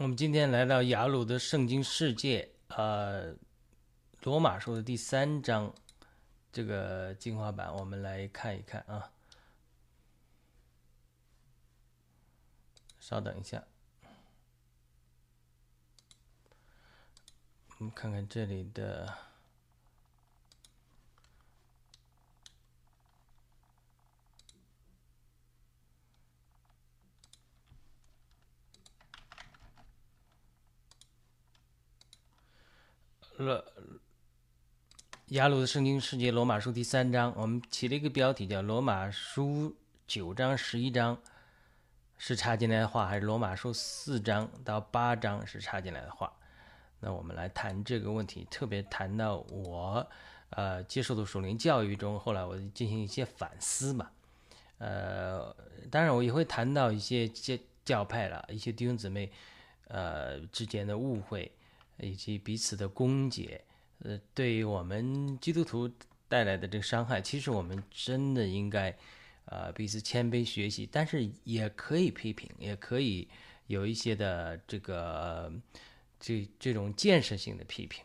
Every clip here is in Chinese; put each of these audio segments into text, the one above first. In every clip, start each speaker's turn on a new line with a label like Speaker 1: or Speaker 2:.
Speaker 1: 我们今天来到雅鲁的圣经世界，呃，罗马书的第三章这个精华版，我们来看一看啊。稍等一下，我们看看这里的。罗雅鲁的圣经世界罗马书第三章，我们起了一个标题叫“罗马书九章十一章是插进来的话，还是罗马书四章到八章是插进来的话？”那我们来谈这个问题，特别谈到我呃接受的属灵教育中，后来我进行一些反思嘛。呃，当然我也会谈到一些教教派了一些弟兄姊妹呃之间的误会。以及彼此的攻讦，呃，对于我们基督徒带来的这个伤害，其实我们真的应该，呃，彼此谦卑学习，但是也可以批评，也可以有一些的这个这这种建设性的批评。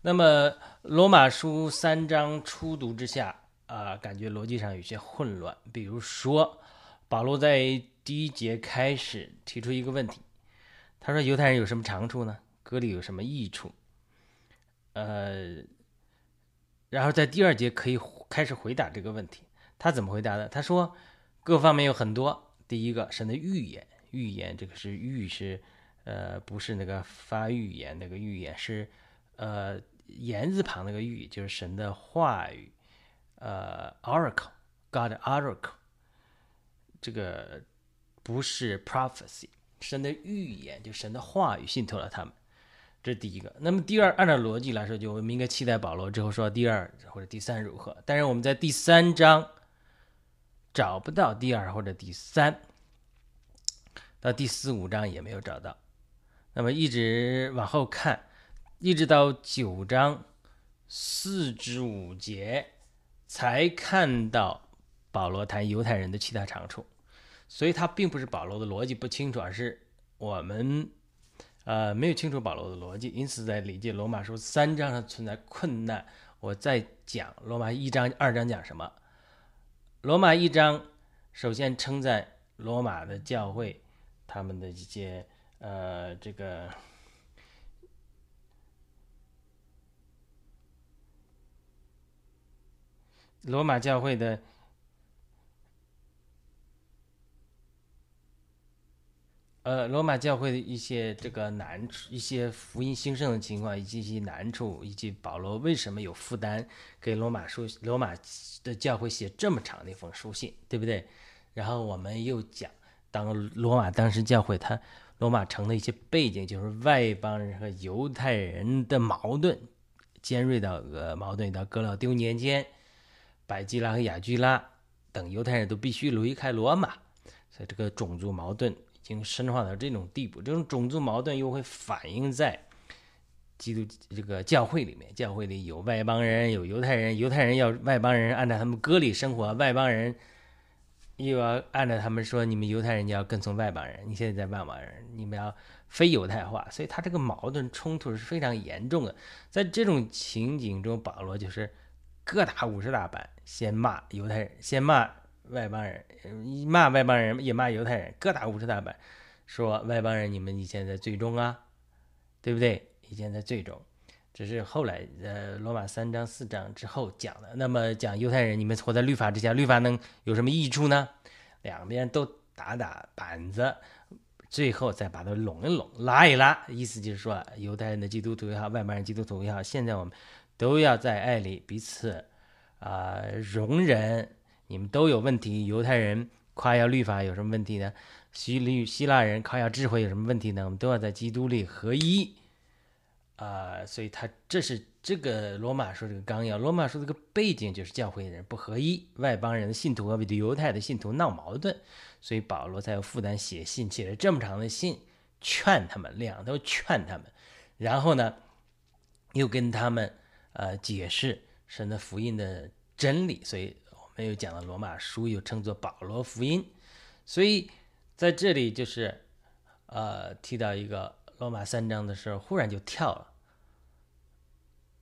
Speaker 1: 那么罗马书三章初读之下，啊，感觉逻辑上有些混乱。比如说，保罗在第一节开始提出一个问题，他说：“犹太人有什么长处呢？”割礼有什么益处？呃，然后在第二节可以开始回答这个问题。他怎么回答的？他说各方面有很多。第一个，神的预言，预言这个是预是呃不是那个发预言那个预言是呃言字旁那个预，就是神的话语，呃 oracle，God oracle，这个不是 prophecy，神的预言就神的话语浸透了他们。这是第一个。那么第二，按照逻辑来说，就我们应该期待保罗之后说第二或者第三如何。但是我们在第三章找不到第二或者第三，到第四五章也没有找到。那么一直往后看，一直到九章四至五节才看到保罗谈犹太人的其他长处。所以，他并不是保罗的逻辑不清楚，而是我们。呃，没有清楚保罗的逻辑，因此在理解罗马书三章上存在困难。我在讲罗马一章、二章讲什么？罗马一章首先称赞罗马的教会，他们的一些呃，这个罗马教会的。呃，罗马教会的一些这个难处，一些福音兴盛的情况，以及一些难处，以及保罗为什么有负担给罗马书、罗马的教会写这么长的一封书信，对不对？然后我们又讲，当罗马当时教会它罗马城的一些背景，就是外邦人和犹太人的矛盾尖锐到呃矛盾到格老丢年间，百基拉和雅居拉等犹太人都必须离开罗马，所以这个种族矛盾。已经深化到这种地步，这种种族矛盾又会反映在基督这个教会里面。教会里有外邦人，有犹太人。犹太人要外邦人按照他们割礼生活，外邦人又要按照他们说，你们犹太人就要跟从外邦人。你现在在外邦人，你们要非犹太化，所以他这个矛盾冲突是非常严重的。在这种情景中，保罗就是各打五十大板，先骂犹太人，先骂。外邦人骂外邦人，也骂犹太人，各打五十大板，说外邦人你们以前在最终啊，对不对？以前在最终，只是后来呃罗马三章四章之后讲的。那么讲犹太人，你们活在律法之下，律法能有什么益处呢？两边都打打板子，最后再把它拢一拢，拉一拉，意思就是说，犹太人的基督徒也好，外邦人基督徒也好，现在我们都要在爱里彼此啊容忍。你们都有问题。犹太人夸耀律法有什么问题呢？希律希腊人夸耀智慧有什么问题呢？我们都要在基督里合一啊！所以他这是这个罗马书这个纲要。罗马书这个背景就是教会的人不合一，外邦人的信徒和犹太的信徒闹矛盾，所以保罗才有负担写信，写了这么长的信，劝他们，两头劝他们，然后呢，又跟他们呃解释神的福音的真理，所以。没有讲了罗马书，又称作保罗福音，所以在这里就是呃提到一个罗马三章的时候，忽然就跳了。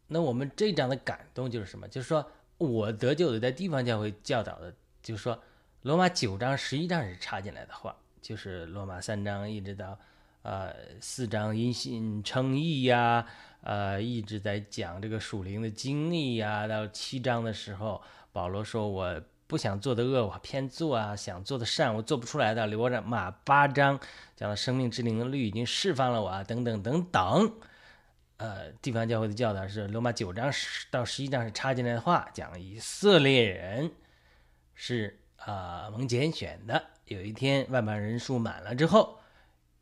Speaker 1: 那我们这一章的感动就是什么？就是说我得救的在地方教会教导的，就是说罗马九章、十一章是插进来的话，就是罗马三章一直到呃四章因信称义呀，呃一直在讲这个属灵的经历呀，到七章的时候，保罗说我不想做的恶我偏做啊，想做的善我做不出来的。罗马八章讲的生命之灵的律已经释放了我啊，等等等等。呃，地方教会的教导是罗马九章十到十一章是插进来的话，讲以色列人是啊蒙拣选的。有一天万般人数满了之后，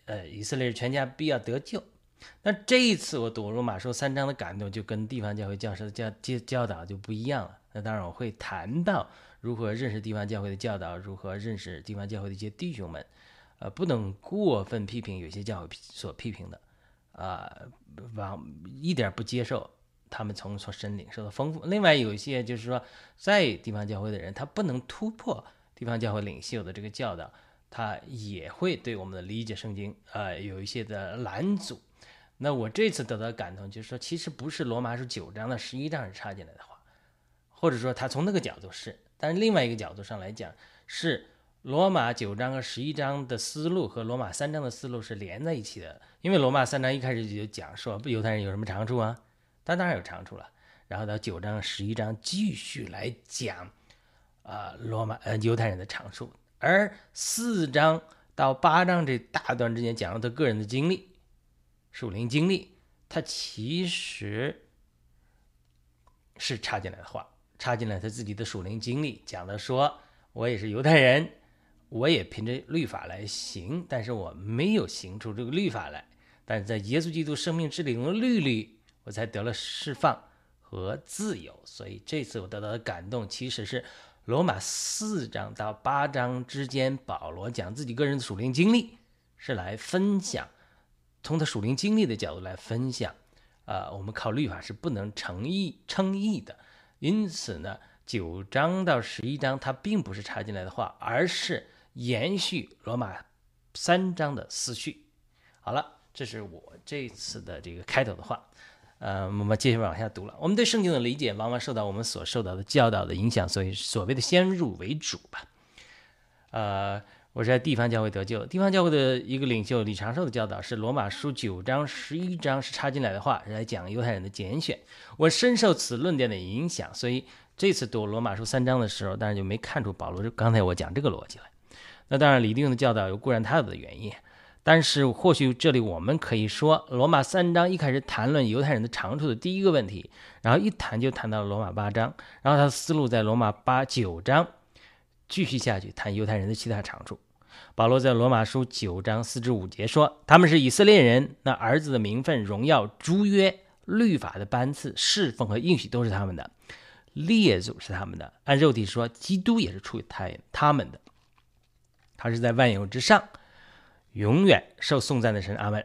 Speaker 1: 呃，以色列全家必要得救。那这一次我读罗马书三章的感动，就跟地方教会教师的教教教导就不一样了。那当然我会谈到如何认识地方教会的教导，如何认识地方教会的一些弟兄们，呃，不能过分批评有些教会所批评的。啊，往一点不接受他们从从神领受的丰富。另外有一些就是说，在地方教会的人，他不能突破地方教会领袖的这个教导，他也会对我们的理解圣经啊有一些的拦阻。那我这次得到感动，就是说，其实不是罗马书九章的十一章是插进来的话，或者说他从那个角度是，但是另外一个角度上来讲是。罗马九章和十一章的思路和罗马三章的思路是连在一起的，因为罗马三章一开始就讲说犹太人有什么长处啊，他当然有长处了。然后到九章十一章继续来讲，啊罗马呃犹太人的长处，而四章到八章这大段之间讲了他个人的经历，属灵经历，他其实是插进来的话，插进来他自己的属灵经历，讲的说我也是犹太人。我也凭着律法来行，但是我没有行出这个律法来。但在耶稣基督生命之灵的律里，我才得了释放和自由。所以这次我得到的感动，其实是罗马四章到八章之间，保罗讲自己个人的属灵经历，是来分享，从他属灵经历的角度来分享。啊，我们靠律法是不能成义称义的。因此呢，九章到十一章，它并不是插进来的话，而是。延续罗马三章的思绪，好了，这是我这次的这个开头的话，呃，我们接着往下读了。我们对圣经的理解往往受到我们所受到的教导的影响，所以所谓的先入为主吧。呃，我是在地方教会得救，地方教会的一个领袖李长寿的教导是罗马书九章十一章是插进来的话是来讲犹太人的拣选，我深受此论点的影响，所以这次读罗马书三章的时候，当然就没看出保罗刚才我讲这个逻辑来。那当然，李定的教导有固然他的原因，但是或许这里我们可以说，罗马三章一开始谈论犹太人的长处的第一个问题，然后一谈就谈到了罗马八章，然后他的思路在罗马八九章继续下去谈犹太人的其他长处。保罗在罗马书九章四至五节说，他们是以色列人，那儿子的名分、荣耀、诸约、律法的班次、侍奉和应许都是他们的，列祖是他们的。按肉体说，基督也是出于他他们的。他是在万有之上，永远受颂赞的神。阿门。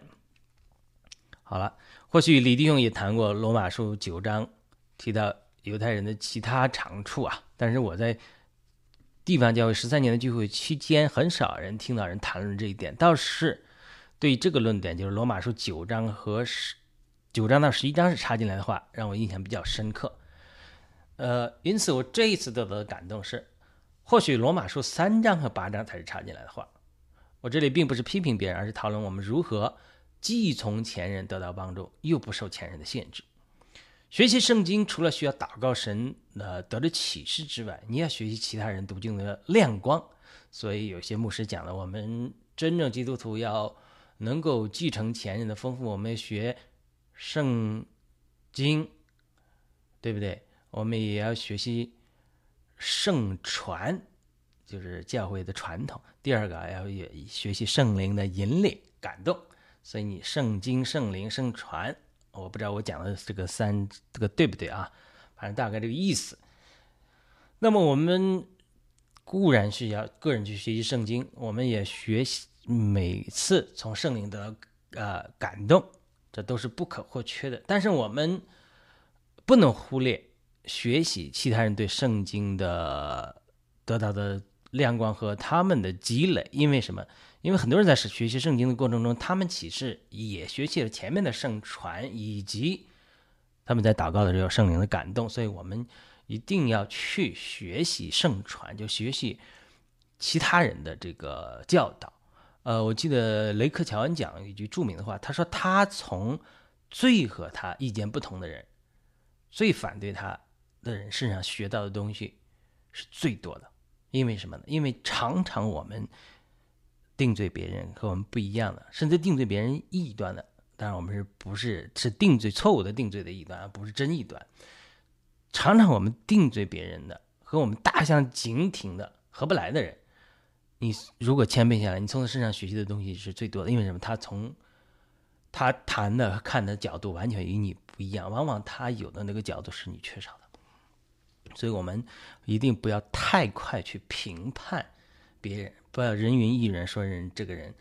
Speaker 1: 好了，或许李弟兄也谈过罗马书九章，提到犹太人的其他长处啊。但是我在地方教会十三年的聚会期间，很少人听到人谈论这一点。倒是对这个论点，就是罗马书九章和十九章到十一章是插进来的话，让我印象比较深刻。呃，因此我这一次得到的感动是。或许罗马书三章和八章才是插进来的话。我这里并不是批评别人，而是讨论我们如何既从前人得到帮助，又不受前人的限制。学习圣经除了需要祷告神呃得的启示之外，你要学习其他人读经的亮光。所以有些牧师讲了，我们真正基督徒要能够继承前人的丰富，我们学圣经，对不对？我们也要学习。圣传就是教会的传统。第二个要学习圣灵的引领感动。所以你圣经、圣灵、圣传，我不知道我讲的这个三这个对不对啊？反正大概这个意思。那么我们固然是要个人去学习圣经，我们也学习每次从圣灵的呃感动，这都是不可或缺的。但是我们不能忽略。学习其他人对圣经的得到的亮光和他们的积累，因为什么？因为很多人在学习圣经的过程中，他们其实也学习了前面的圣传，以及他们在祷告的时候圣灵的感动，所以我们一定要去学习圣传，就学习其他人的这个教导。呃，我记得雷克乔恩讲一句著名的话，他说他从最和他意见不同的人，最反对他的人身上学到的东西是最多的。因为什么呢？因为常常我们定罪别人和我们不一样的，甚至定罪别人异端的。当然，我们是不是是定罪错误的定罪的异端，而不是真异端。常常我们定罪别人的和我们大相径庭的合不来的人，你如果谦卑下来，你从他身上学习的东西是最多的。因为什么？他从他谈的看的角度完全与你不一样，往往他有的那个角度是你缺少的。所以我们一定不要太快去评判别人，不要人云亦云说人这个人，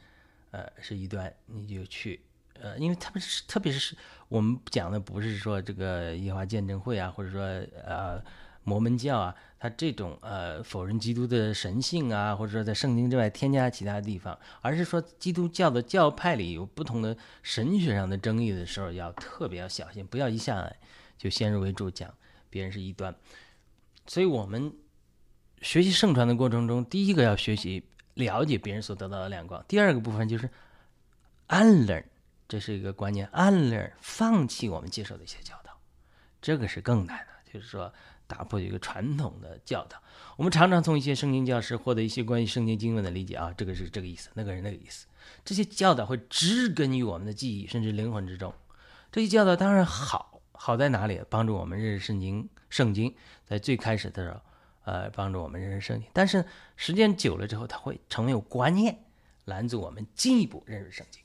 Speaker 1: 呃，是一端，你就去，呃，因为他们是，特别是我们讲的不是说这个耶华见证会啊，或者说呃摩门教啊，他这种呃否认基督的神性啊，或者说在圣经之外添加其他地方，而是说基督教的教派里有不同的神学上的争议的时候，要特别要小心，不要一下来就先入为主讲别人是一端。所以，我们学习圣传的过程中，第一个要学习了解别人所得到的亮光；第二个部分就是 unlearn，这是一个关键，unlearn，放弃我们接受的一些教导，这个是更难的，就是说打破一个传统的教导。我们常常从一些圣经教师获得一些关于圣经经文的理解啊，这个是这个意思，那个人那个意思，这些教导会植根于我们的记忆甚至灵魂之中。这些教导当然好，好在哪里？帮助我们认识圣经。圣经在最开始的时候，呃，帮助我们认识圣经。但是时间久了之后，它会成为有观念，拦阻我们进一步认识圣经。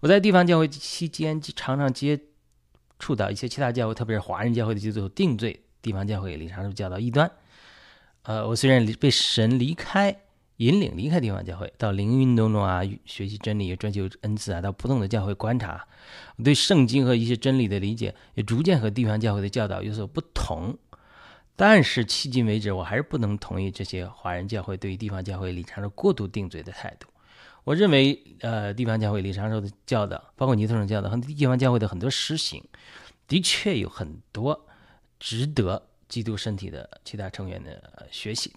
Speaker 1: 我在地方教会期间，常常接触到一些其他教会，特别是华人教会的基督徒定罪地方教会里常常教导异端。呃，我虽然被神离开。引领离开地方教会，到灵运动中啊，学习真理，追求恩赐啊，到不同的教会观察，我对圣经和一些真理的理解也逐渐和地方教会的教导有所不同。但是迄今为止，我还是不能同意这些华人教会对于地方教会李长寿过度定罪的态度。我认为，呃，地方教会李长寿的教导，包括尼特的教导和地方教会的很多实行，的确有很多值得基督身体的其他成员的学习。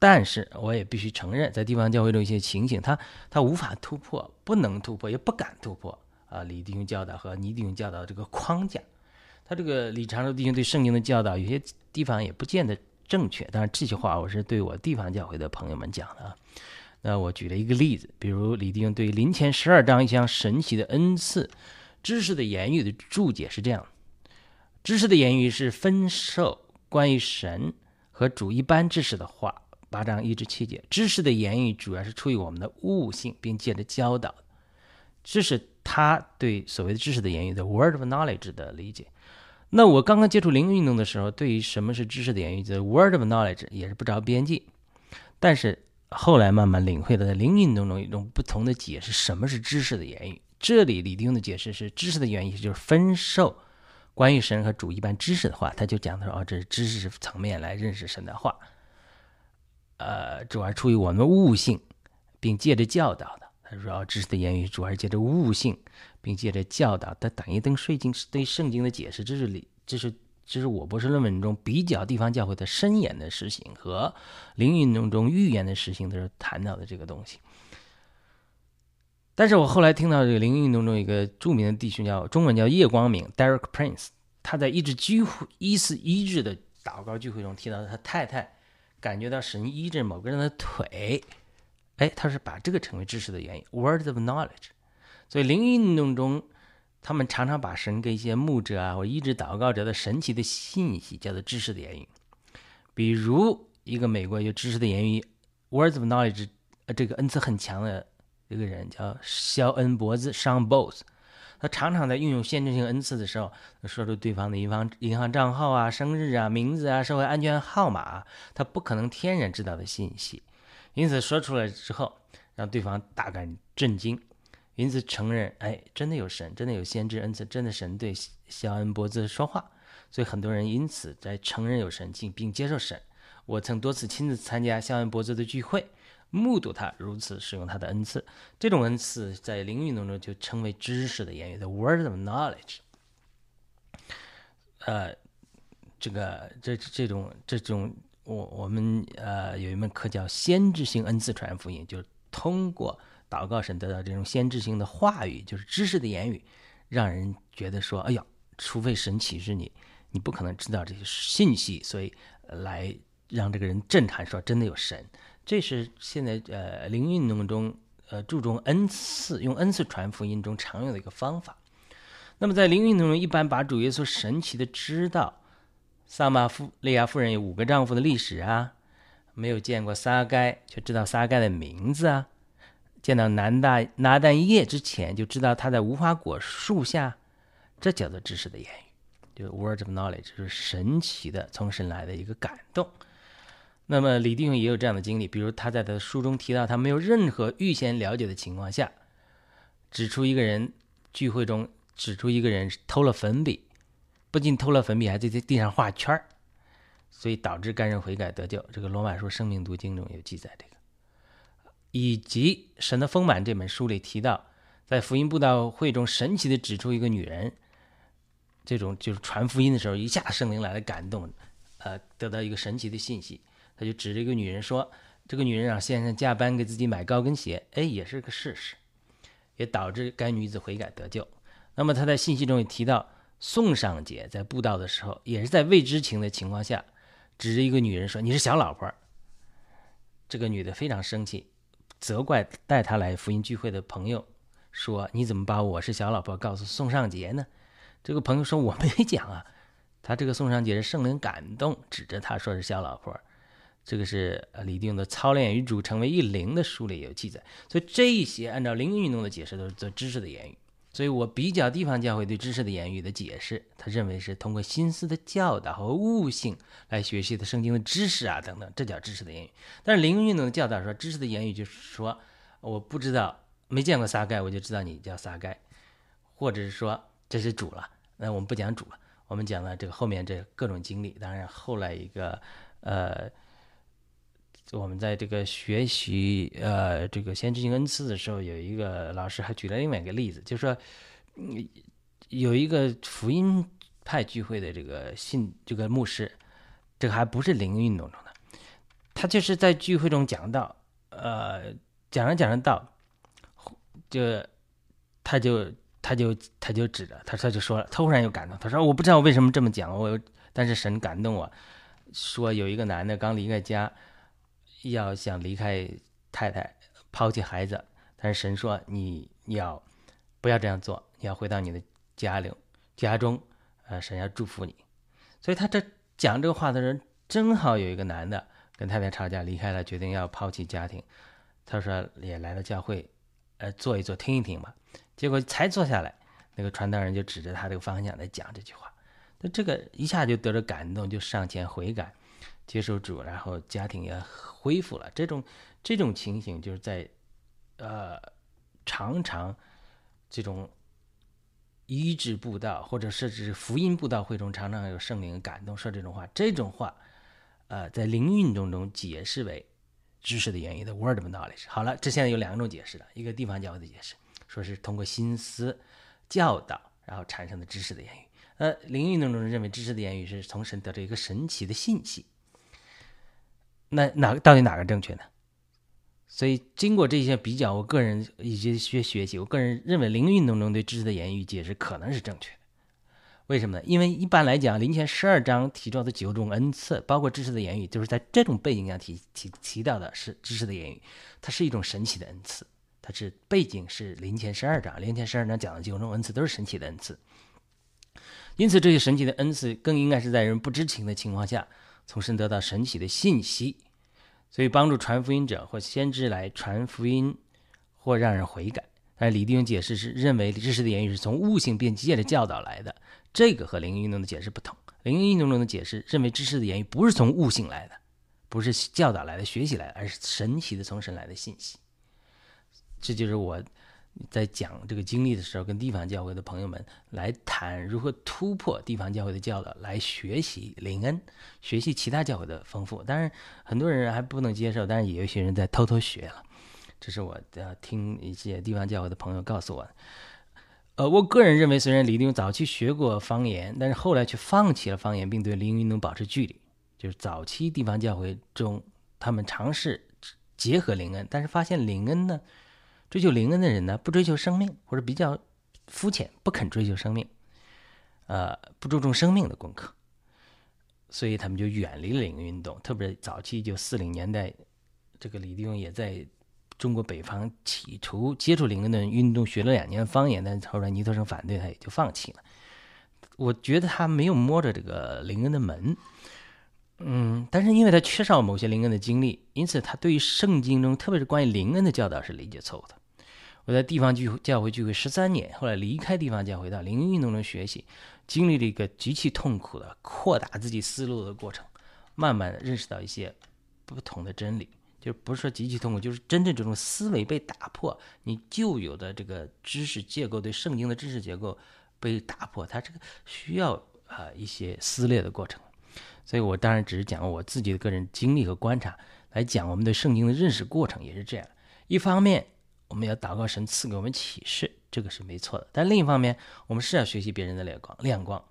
Speaker 1: 但是我也必须承认，在地方教会中一些情形，他他无法突破，不能突破，也不敢突破啊。李弟兄教导和倪弟兄教导这个框架，他这个李长寿弟兄对圣经的教导，有些地方也不见得正确。当然，这些话我是对我地方教会的朋友们讲的啊。那我举了一个例子，比如李弟兄对林前十二章一项神奇的恩赐知识的言语的注解是这样：知识的言语是分授关于神和主一般知识的话。八章一至七节，知识的言语主要是出于我们的悟性，并借着教导。这是他对所谓的知识的言语的 word of knowledge 的理解。那我刚刚接触灵运动的时候，对于什么是知识的言语的 word of knowledge 也是不着边际。但是后来慢慢领会了，在灵运动中一种不同的解释，什么是知识的言语？这里李丁的解释是，知识的言语就是分授关于神和主一般知识的话。他就讲他说，哦，这是知识层面来认识神的话。呃，主要出于我们悟性，并借着教导的。他说：“知识的言语主要是借着悟性，并借着教导。他等一等圣经对圣经的解释，这是理，这是这是我博士论文中比较地方教会的深言的实行和灵运动中预言的实行的时候谈到的这个东西。但是我后来听到这个灵运动中一个著名的弟兄叫中文叫叶光明 （Derek Prince），他在一直聚会一四一致的祷告聚会中提到他太太。感觉到神医治某个人的腿，哎，他是把这个成为知识的原因，word of knowledge。所以灵异运动中，他们常常把神给一些牧者啊或医治祷告者的神奇的信息叫做知识的言语。比如一个美国有知识的言语，words of knowledge，呃，这个恩赐很强的一个人叫肖恩伯兹 （Sean Bows），。他常常在运用限制性恩赐的时候，说出对方的银行银行账号啊、生日啊、名字啊、社会安全号码，他不可能天然知道的信息。因此说出来之后，让对方大感震惊，因此承认，哎，真的有神，真的有先知恩赐，真的神对肖恩伯兹说话。所以很多人因此在承认有神并并接受神。我曾多次亲自参加肖恩伯兹的聚会，目睹他如此使用他的恩赐。这种恩赐在灵运动中就称为知识的言语，the word of knowledge。呃，这个这这种这种，我我们呃有一门课叫先知性恩赐传福音，就是通过祷告神得到这种先知性的话语，就是知识的言语，让人觉得说，哎呀，除非神启示你，你不可能知道这些信息，所以来让这个人震撼，说真的有神。这是现在呃灵运动中呃注重恩赐，用恩赐传福音中常用的一个方法。那么在灵运动中，一般把主耶稣神奇的知道撒玛夫利亚夫人有五个丈夫的历史啊，没有见过撒该却知道撒该的名字啊，见到南大拿旦叶之前就知道他在无花果树下，这叫做知识的言语，就是 words of knowledge，就是神奇的从神来的一个感动。那么李弟兄也有这样的经历，比如他在他的书中提到，他没有任何预先了解的情况下，指出一个人聚会中。指出一个人偷了粉笔，不仅偷了粉笔，还在在地上画圈儿，所以导致该人悔改得救。这个罗马书生命读经中有记载这个，以及《神的丰满》这本书里提到，在福音布道会中神奇的指出一个女人，这种就是传福音的时候，一下圣灵来了感动，呃，得到一个神奇的信息，他就指着一个女人说：“这个女人让先生加班给自己买高跟鞋。”哎，也是个事实，也导致该女子悔改得救。那么他在信息中也提到，宋尚杰在布道的时候，也是在未知情的情况下，指着一个女人说：“你是小老婆。”这个女的非常生气，责怪带他来福音聚会的朋友说：“你怎么把我是小老婆告诉宋尚杰呢？”这个朋友说：“我没讲啊。”他这个宋尚杰是圣灵感动，指着他说是小老婆。这个是呃李定的《操练与主成为一灵》的书里有记载。所以这一些按照灵运动的解释，都是做知识的言语。所以我比较地方教会对知识的言语的解释，他认为是通过心思的教导和悟性来学习的圣经的知识啊等等，这叫知识的言语。但是灵运动的教导说，知识的言语就是说，我不知道没见过撒该，我就知道你叫撒该，或者是说这是主了。那我们不讲主了，我们讲了这个后面这各种经历。当然后来一个呃。我们在这个学习呃这个先知性恩赐的时候，有一个老师还举了另外一个例子，就是说，有一个福音派聚会的这个信这个牧师，这个还不是灵运动中的，他就是在聚会中讲到，呃，讲着讲着道，就他就他就他就指着他他就说了，突然有感动，他说我不知道我为什么这么讲，我但是神感动我说有一个男的刚离开家。要想离开太太，抛弃孩子，但是神说你要不要这样做？你要回到你的家里家中，呃，神要祝福你。所以他这讲这个话的人，正好有一个男的跟太太吵架离开了，决定要抛弃家庭。他说也来到教会，呃，坐一坐，听一听吧。结果才坐下来，那个传道人就指着他这个方向来讲这句话。那这个一下就得了感动，就上前悔改。接受主，然后家庭也恢复了。这种这种情形，就是在呃常常这种医治布道，或者甚至是福音布道会中，常常有圣灵感动说这种话。这种话，呃，在灵运动中解释为知识的言语的 word of knowledge。好了，这现在有两种解释了，一个地方教会的解释，说是通过心思教导，然后产生的知识的言语。呃，灵运动中认为知识的言语是从神得到一个神奇的信息。那哪到底哪个正确呢？所以经过这些比较，我个人以及学学习，我个人认为灵运动中对知识的言语解释可能是正确的。为什么呢？因为一般来讲，灵前十二章提到的九种恩赐，包括知识的言语，就是在这种背景下提提提到的是知识的言语，它是一种神奇的恩赐，它是背景是灵前十二章，灵前十二章讲的九种恩赐都是神奇的恩赐。因此，这些神奇的恩赐更应该是在人不知情的情况下。从神得到神奇的信息，所以帮助传福音者或先知来传福音，或让人悔改。但李弟兄解释是认为知识的言语是从悟性变机械的教导来的，这个和灵运动的解释不同。灵运动中的解释认为知识的言语不是从悟性来的，不是教导来的、学习来的，而是神奇的从神来的信息。这就是我在讲这个经历的时候，跟地方教会的朋友们来谈如何突破地方教会的教导，来学习灵恩，学习其他教会的丰富。当然，很多人还不能接受，但是也有一些人在偷偷学了。这是我的听一些地方教会的朋友告诉我。呃，我个人认为，虽然李弟兄早期学过方言，但是后来却放弃了方言，并对灵运动保持距离。就是早期地方教会中，他们尝试结合灵恩，但是发现灵恩呢，追求灵恩的人呢，不追求生命，或者比较肤浅，不肯追求生命，呃，不注重生命的功课，所以他们就远离了灵恩运动。特别早期就四零年代，这个李弟兄也在。中国北方企图接触灵恩的运动，学了两年方言，但后来尼特生反对，他也就放弃了。我觉得他没有摸着这个灵恩的门，嗯，但是因为他缺少某些灵恩的经历，因此他对于圣经中，特别是关于灵恩的教导是理解错误的。我在地方聚教会聚会十三年，后来离开地方教会到灵运动中学习，经历了一个极其痛苦的扩大自己思路的过程，慢慢的认识到一些不同的真理。就不是说极其痛苦，就是真正这种思维被打破，你旧有的这个知识结构，对圣经的知识结构被打破，它这个需要啊一些撕裂的过程。所以我当然只是讲我自己的个人经历和观察，来讲我们对圣经的认识过程也是这样。一方面我们要祷告神赐给我们启示，这个是没错的；但另一方面，我们是要学习别人的亮光。亮光。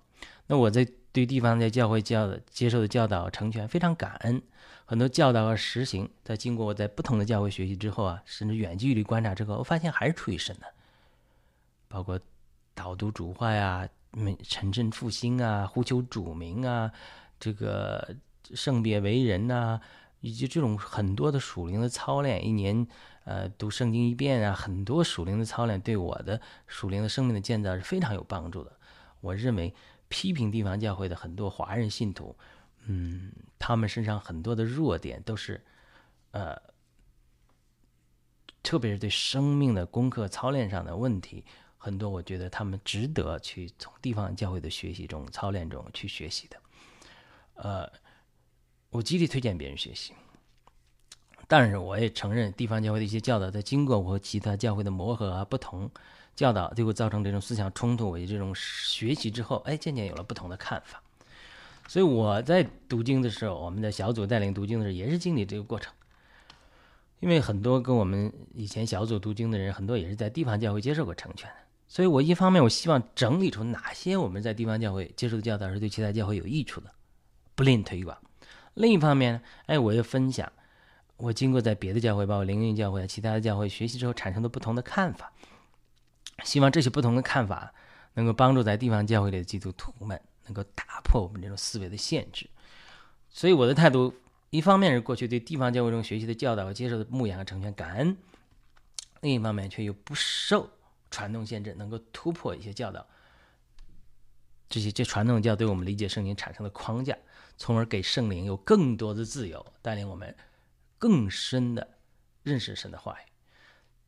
Speaker 1: 那我在对地方在教会教的接受的教导成全，非常感恩。很多教导和实行，在经过我在不同的教会学习之后啊，甚至远距离观察之后，我发现还是出于神的。包括导读主话呀、城镇复兴啊、呼求主名啊、这个圣别为人呐，以及这种很多的属灵的操练，一年呃读圣经一遍啊，很多属灵的操练对我的属灵的生命的建造是非常有帮助的。我认为批评地方教会的很多华人信徒。嗯，他们身上很多的弱点都是，呃，特别是对生命的功课操练上的问题，很多我觉得他们值得去从地方教会的学习中操练中去学习的。呃，我极力推荐别人学习，但是我也承认地方教会的一些教导，在经过我和其他教会的磨合啊，不同教导就会造成这种思想冲突。我这种学习之后，哎，渐渐有了不同的看法。所以我在读经的时候，我们的小组带领读经的时候，也是经历这个过程。因为很多跟我们以前小组读经的人，很多也是在地方教会接受过成全的。所以我一方面我希望整理出哪些我们在地方教会接受的教导是对其他教会有益处的，不吝推广；另一方面呢，哎，我要分享我经过在别的教会，包括灵运教会、其他的教会学习之后产生的不同的看法。希望这些不同的看法能够帮助在地方教会里的基督徒们。能够打破我们这种思维的限制，所以我的态度，一方面是过去对地方教会中学习的教导和接受的牧养和成全感恩，另一方面却又不受传统限制，能够突破一些教导，这些这传统教对我们理解圣经产生的框架，从而给圣灵有更多的自由，带领我们更深的认识神的话语。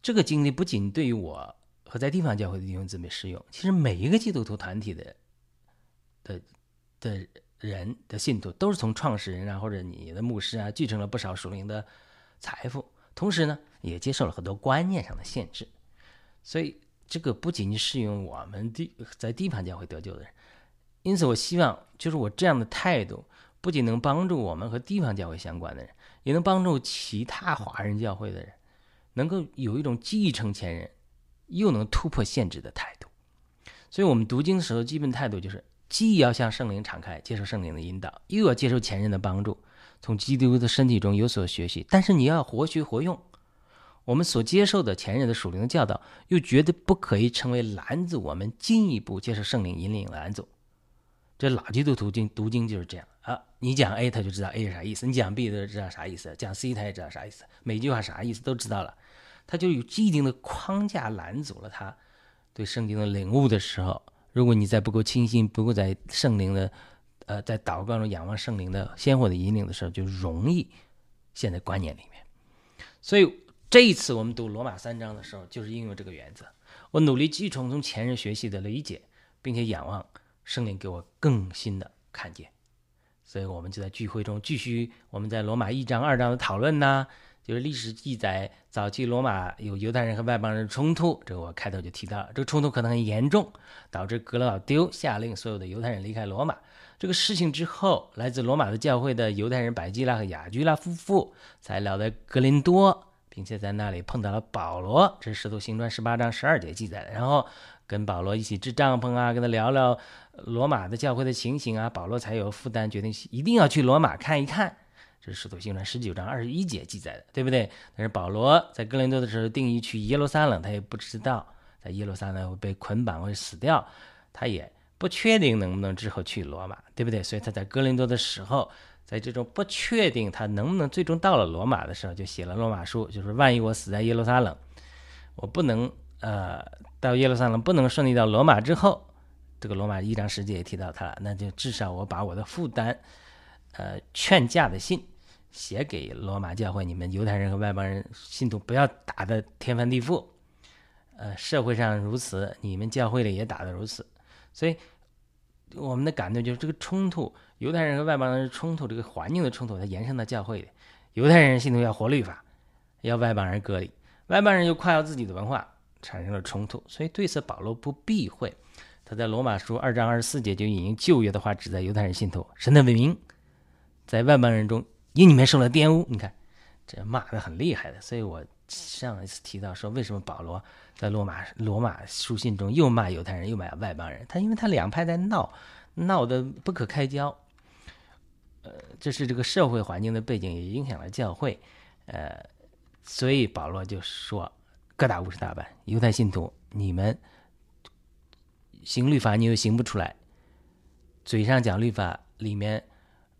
Speaker 1: 这个经历不仅对于我和在地方教会的弟兄姊妹适用，其实每一个基督徒团体的。的的人的信徒都是从创始人啊，或者你的牧师啊，继承了不少属灵的财富，同时呢，也接受了很多观念上的限制。所以这个不仅仅适用我们地在地盘教会得救的人。因此，我希望就是我这样的态度，不仅能帮助我们和地方教会相关的人，也能帮助其他华人教会的人，能够有一种继承前人又能突破限制的态度。所以我们读经的时候，基本态度就是。既要向圣灵敞开，接受圣灵的引导，又要接受前人的帮助，从基督的身体中有所学习。但是你要活学活用，我们所接受的前人的属灵的教导，又绝对不可以成为拦阻我们进一步接受圣灵引领的拦阻。这老基督徒经读经就是这样啊，你讲 A 他就知道 A 是啥意思，你讲 B 他就知道啥意思，讲 C 他也知道啥意思，每句话啥意思都知道了，他就有既定的框架拦阻了他对圣经的领悟的时候。如果你在不够清新，不够在圣灵的，呃，在祷告中仰望圣灵的鲜活的引领的时候，就容易陷在观念里面。所以这一次我们读罗马三章的时候，就是应用这个原则。我努力继承从前人学习的理解，并且仰望圣灵给我更新的看见。所以我们就在聚会中继续我们在罗马一章、二章的讨论呐，就是历史记载，早期罗马有犹太人和外邦人冲突，这个我开头就提到了，这个冲突可能很严重，导致格老丢下令所有的犹太人离开罗马。这个事情之后，来自罗马的教会的犹太人百基拉和雅居拉夫妇才来到格林多，并且在那里碰到了保罗，这是《使徒行传》十八章十二节记载的。然后跟保罗一起支帐篷啊，跟他聊聊罗马的教会的情形啊，保罗才有负担决定一定要去罗马看一看。这是《使徒行传》十九章二十一节记载的，对不对？但是保罗在哥林多的时候定义去耶路撒冷，他也不知道在耶路撒冷会被捆绑会死掉，他也。不确定能不能之后去罗马，对不对？所以他在哥林多的时候，在这种不确定他能不能最终到了罗马的时候，就写了罗马书，就是万一我死在耶路撒冷，我不能呃到耶路撒冷，不能顺利到罗马之后，这个罗马一章十节也提到他了，那就至少我把我的负担，呃劝架的信写给罗马教会，你们犹太人和外邦人信徒不要打的天翻地覆，呃社会上如此，你们教会里也打的如此。所以，我们的感动就是这个冲突，犹太人和外邦人冲突，这个环境的冲突，它延伸到教会里。犹太人信徒要活律法，要外邦人隔离，外邦人又夸耀自己的文化，产生了冲突。所以对此，保罗不避讳，他在罗马书二章二十四节就引用旧约的话，指在犹太人信徒神的文明在外邦人中因你们受了玷污。你看，这骂的很厉害的。所以我上一次提到说，为什么保罗？在罗马罗马书信中，又骂犹太人，又骂外邦人。他因为他两派在闹，闹得不可开交。呃，这是这个社会环境的背景，也影响了教会。呃，所以保罗就说：“各打五十大板，犹太信徒，你们行律法，你又行不出来，嘴上讲律法，里面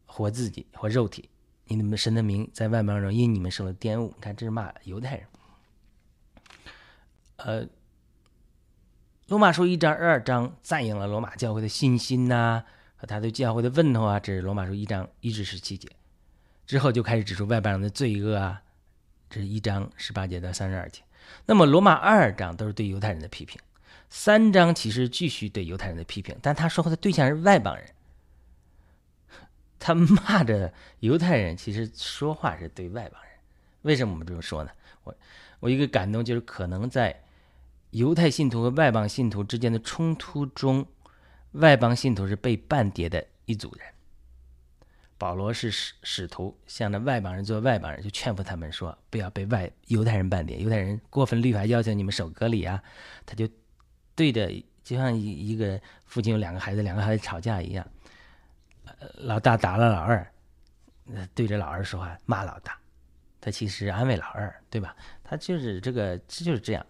Speaker 1: 活自己，活肉体。你们神的名在外邦人因你们受了玷污。你看，这是骂犹太人。”呃，罗马书一章、二章赞扬了罗马教会的信心呐，和他对教会的问候啊，这是罗马书一章一至十七节。之后就开始指出外邦人的罪恶啊，这是一章十八节到三十二节。那么罗马二章都是对犹太人的批评，三章其实继续对犹太人的批评，但他说话的对象是外邦人，他骂着犹太人，其实说话是对外邦人。为什么我们这么说呢？我我一个感动就是可能在。犹太信徒和外邦信徒之间的冲突中，外邦信徒是被半叠的一组人。保罗是使使徒，向着外邦人做外邦人，就劝服他们说：不要被外犹太人半叠。犹太人过分律法要求你们守隔离啊，他就对着就像一一个父亲有两个孩子，两个孩子吵架一样，老大打了老二，对着老二说话骂老大，他其实安慰老二，对吧？他就是这个，就是这样。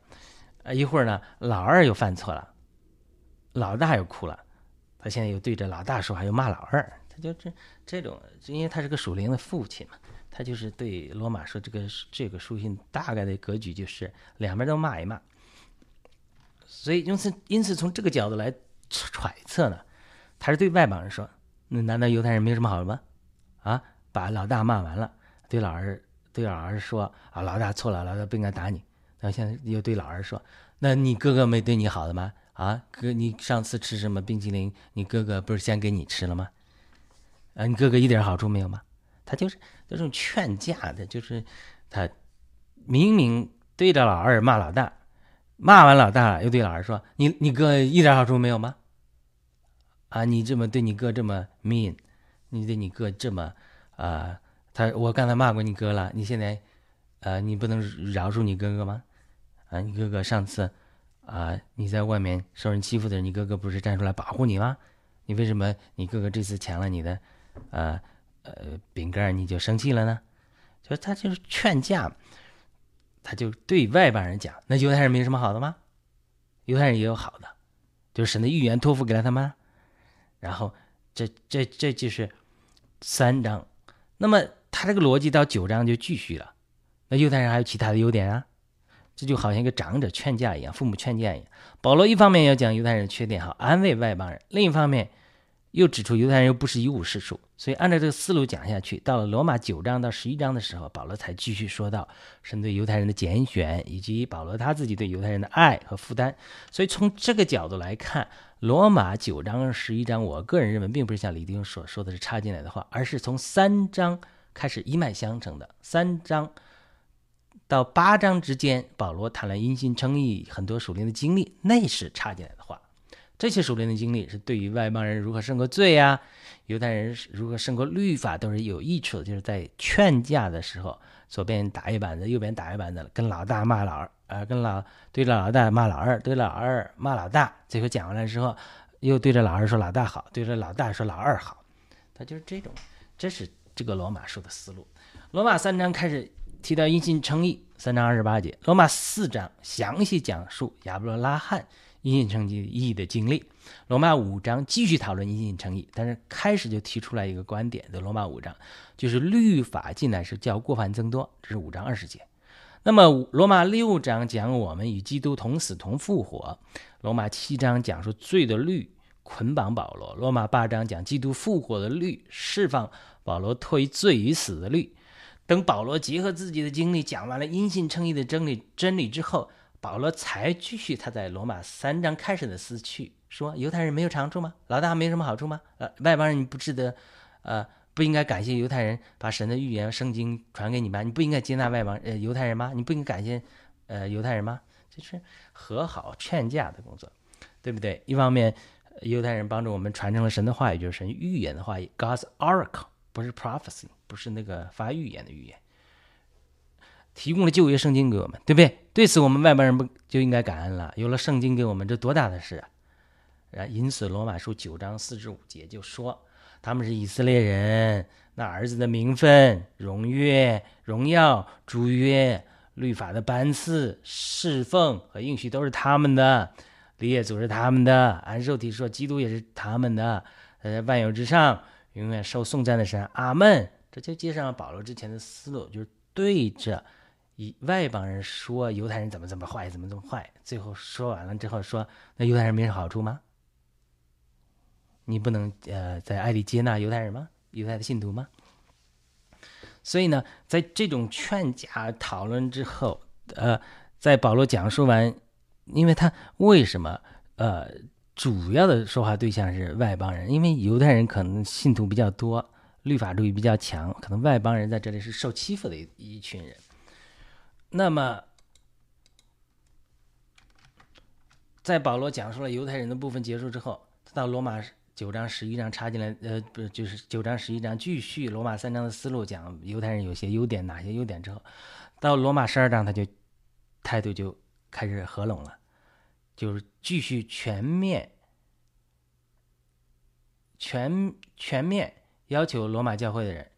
Speaker 1: 啊，一会儿呢，老二又犯错了，老大又哭了，他现在又对着老大说话，又骂老二，他就这这种，因为他是个属灵的父亲嘛，他就是对罗马说这个这个书信大概的格局就是两边都骂一骂，所以因此因此从这个角度来揣测呢，他是对外邦人说，那难道犹太人没什么好的吗？啊，把老大骂完了，对老二对老二说啊，老大错了，老大不应该打你。然后现在又对老二说：“那你哥哥没对你好的吗？啊，哥，你上次吃什么冰淇淋？你哥哥不是先给你吃了吗？啊，你哥哥一点好处没有吗？他就是这种劝架的，就是他明明对着老二骂老大，骂完老大又对老二说：你你哥一点好处没有吗？啊，你这么对你哥这么 mean，你对你哥这么啊，他我刚才骂过你哥了，你现在呃，你不能饶恕你哥哥吗？”啊，你哥哥上次，啊，你在外面受人欺负的人，你哥哥不是站出来保护你吗？你为什么你哥哥这次抢了你的，呃呃饼干，你就生气了呢？就他就是劝架，他就对外邦人讲，那犹太人没什么好的吗？犹太人也有好的，就是神的预言托付给了他们。然后这这这就是三章，那么他这个逻辑到九章就继续了。那犹太人还有其他的优点啊？这就好像一个长者劝架一样，父母劝架一样。保罗一方面要讲犹太人的缺点，好安慰外邦人；另一方面又指出犹太人又不是一无是处。所以按照这个思路讲下去，到了罗马九章到十一章的时候，保罗才继续说到神对犹太人的拣选，以及保罗他自己对犹太人的爱和负担。所以从这个角度来看，罗马九章十一章，我个人认为并不是像李丁所说的是插进来的话，而是从三章开始一脉相承的。三章。到八章之间，保罗谈了因信称义很多属灵的经历，那是插进来的话。这些熟练的经历是对于外邦人如何胜过罪呀，犹太人如何胜过律法都是有益处的。就是在劝架的时候，左边打一板子，右边打一板子，跟老大骂老二，呃，跟老对着老大骂老二，对着老二骂老大。最后讲完了之后，又对着老二说老大好，对着老大说老二好。他就是这种，这是这个罗马书的思路。罗马三章开始提到因信称义，三章二十八节。罗马四章详细讲述亚伯拉罕。因信称义的经历，罗马五章继续讨论因信称义，但是开始就提出来一个观点的罗马五章，就是律法进来是叫过犯增多，这是五章二十节。那么罗马六章讲我们与基督同死同复活，罗马七章讲述罪的律捆绑保罗，罗马八章讲基督复活的律释放保罗脱离罪与死的律。等保罗结合自己的经历讲完了因信称义的真理真理之后。保罗才继续他在罗马三章开始的思绪，说犹太人没有长处吗？老大没什么好处吗？呃，外邦人你不值得，呃，不应该感谢犹太人把神的预言圣经传给你吗？你不应该接纳外邦呃犹太人吗？你不应该感谢呃犹太人吗？这是和好劝架的工作，对不对？一方面，犹太人帮助我们传承了神的话语，就是神预言的话语，God's oracle，不是 prophecy，不是那个发预言的预言。提供了旧约圣经给我们，对不对？对此，我们外邦人不就应该感恩了？有了圣经给我们，这多大的事啊！啊，因此罗马书九章四至五节就说，他们是以色列人，那儿子的名分、荣誉、荣耀、主约、律法的班次、侍奉和应许都是他们的，立业组是他们的，按肉体说，基督也是他们的。呃，万有之上，永远受颂赞的神，阿门。这就接上了保罗之前的思路，就是对着。以外邦人说犹太人怎么怎么坏，怎么怎么坏，最后说完了之后说，那犹太人没什么好处吗？你不能呃在爱里接纳犹太人吗？犹太的信徒吗？所以呢，在这种劝架讨论之后，呃，在保罗讲述完，因为他为什么呃主要的说话对象是外邦人，因为犹太人可能信徒比较多，律法主义比较强，可能外邦人在这里是受欺负的一一群人。那么，在保罗讲述了犹太人的部分结束之后，到罗马九章十一章插进来，呃，不就是九章十一章继续罗马三章的思路，讲犹太人有些优点，哪些优点之后，到罗马十二章他就态度就开始合拢了，就是继续全面、全全面要求罗马教会的人，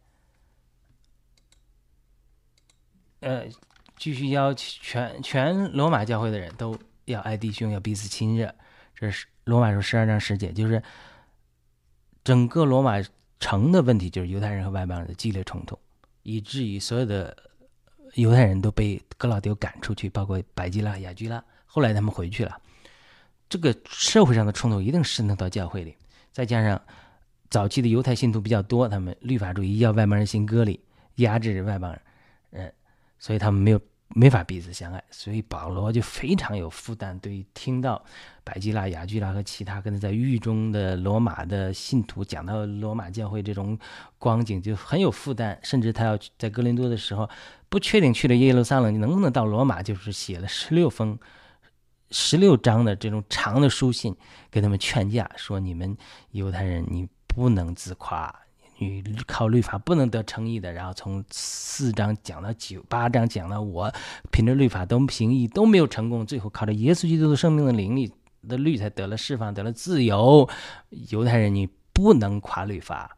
Speaker 1: 呃。继续要全全罗马教会的人都要爱弟兄，要彼此亲热。这是罗马书十二章十节，就是整个罗马城的问题，就是犹太人和外邦人的激烈冲突，以至于所有的犹太人都被格老丢赶出去，包括百基拉、雅居拉。后来他们回去了。这个社会上的冲突一定渗透到教会里，再加上早期的犹太信徒比较多，他们律法主义要外邦人行割礼，压制外邦人，所以他们没有。没法彼此相爱，所以保罗就非常有负担。对于听到百基拉、雅居拉和其他跟他在狱中的罗马的信徒讲到罗马教会这种光景，就很有负担。甚至他要在哥林多的时候，不确定去了耶路撒冷能不能到罗马，就是写了十六封、十六章的这种长的书信，给他们劝架，说你们犹太人，你不能自夸。你靠律法不能得称义的，然后从四章讲到九八章讲到我凭着律法都行义都没有成功，最后靠着耶稣基督的生命的灵力的律才得了释放，得了自由。犹太人你不能夸律法，